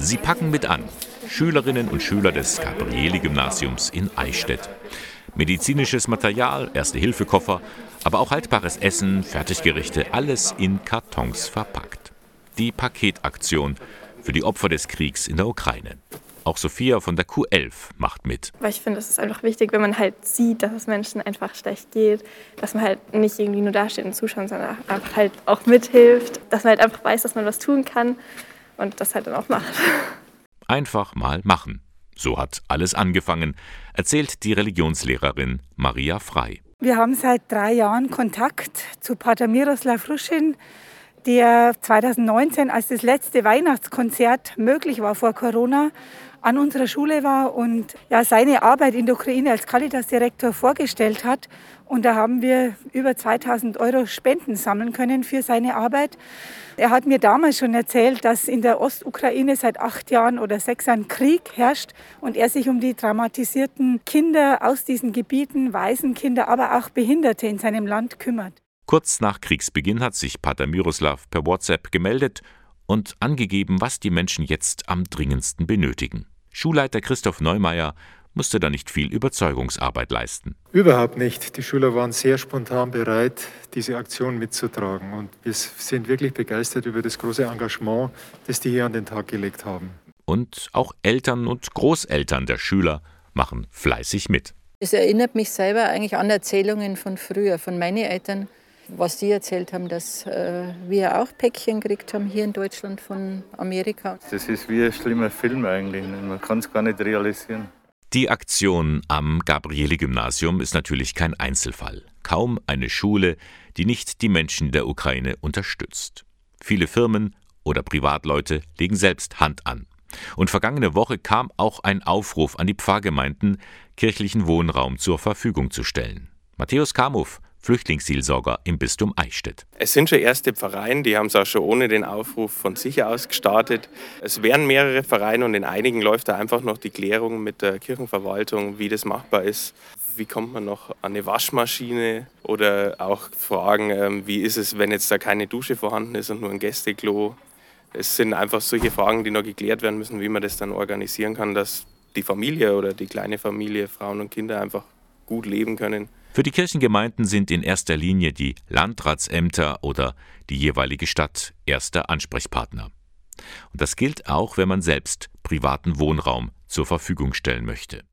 Sie packen mit an. Schülerinnen und Schüler des Gabrieli-Gymnasiums in Eichstätt. Medizinisches Material, Erste-Hilfe-Koffer, aber auch haltbares Essen, Fertiggerichte, alles in Kartons verpackt. Die Paketaktion für die Opfer des Kriegs in der Ukraine. Auch Sophia von der Q11 macht mit. Weil ich finde, es ist einfach wichtig, wenn man halt sieht, dass es Menschen einfach schlecht geht, dass man halt nicht irgendwie nur dasteht und zuschaut, sondern einfach halt auch mithilft, dass man halt einfach weiß, dass man was tun kann und das halt dann auch macht. Einfach mal machen. So hat alles angefangen, erzählt die Religionslehrerin Maria Frei. Wir haben seit drei Jahren Kontakt zu Pater Miroslav Ruschin, der 2019, als das letzte Weihnachtskonzert möglich war vor Corona, an unserer Schule war und ja, seine Arbeit in der Ukraine als Caritas-Direktor vorgestellt hat. Und da haben wir über 2000 Euro Spenden sammeln können für seine Arbeit. Er hat mir damals schon erzählt, dass in der Ostukraine seit acht Jahren oder sechs Jahren Krieg herrscht und er sich um die traumatisierten Kinder aus diesen Gebieten, Waisenkinder, aber auch Behinderte in seinem Land kümmert. Kurz nach Kriegsbeginn hat sich Pater Miroslav per WhatsApp gemeldet und angegeben, was die Menschen jetzt am dringendsten benötigen. Schulleiter Christoph Neumeier musste da nicht viel Überzeugungsarbeit leisten. Überhaupt nicht. Die Schüler waren sehr spontan bereit, diese Aktion mitzutragen. Und wir sind wirklich begeistert über das große Engagement, das die hier an den Tag gelegt haben. Und auch Eltern und Großeltern der Schüler machen fleißig mit. Es erinnert mich selber eigentlich an Erzählungen von früher, von meinen Eltern, was die erzählt haben, dass äh, wir auch Päckchen gekriegt haben hier in Deutschland von Amerika. Das ist wie ein schlimmer Film eigentlich. Man kann es gar nicht realisieren. Die Aktion am Gabrieli-Gymnasium ist natürlich kein Einzelfall. Kaum eine Schule, die nicht die Menschen der Ukraine unterstützt. Viele Firmen oder Privatleute legen selbst Hand an. Und vergangene Woche kam auch ein Aufruf an die Pfarrgemeinden, kirchlichen Wohnraum zur Verfügung zu stellen. Matthäus Kamuff Flüchtlingsseelsorger im Bistum Eichstätt. Es sind schon erste Vereine, die haben es auch schon ohne den Aufruf von sich aus gestartet. Es wären mehrere Vereine und in einigen läuft da einfach noch die Klärung mit der Kirchenverwaltung, wie das machbar ist. Wie kommt man noch an eine Waschmaschine oder auch Fragen, ähm, wie ist es, wenn jetzt da keine Dusche vorhanden ist und nur ein Gästeklo. Es sind einfach solche Fragen, die noch geklärt werden müssen, wie man das dann organisieren kann, dass die Familie oder die kleine Familie, Frauen und Kinder einfach gut leben können. Für die Kirchengemeinden sind in erster Linie die Landratsämter oder die jeweilige Stadt erster Ansprechpartner. Und das gilt auch, wenn man selbst privaten Wohnraum zur Verfügung stellen möchte.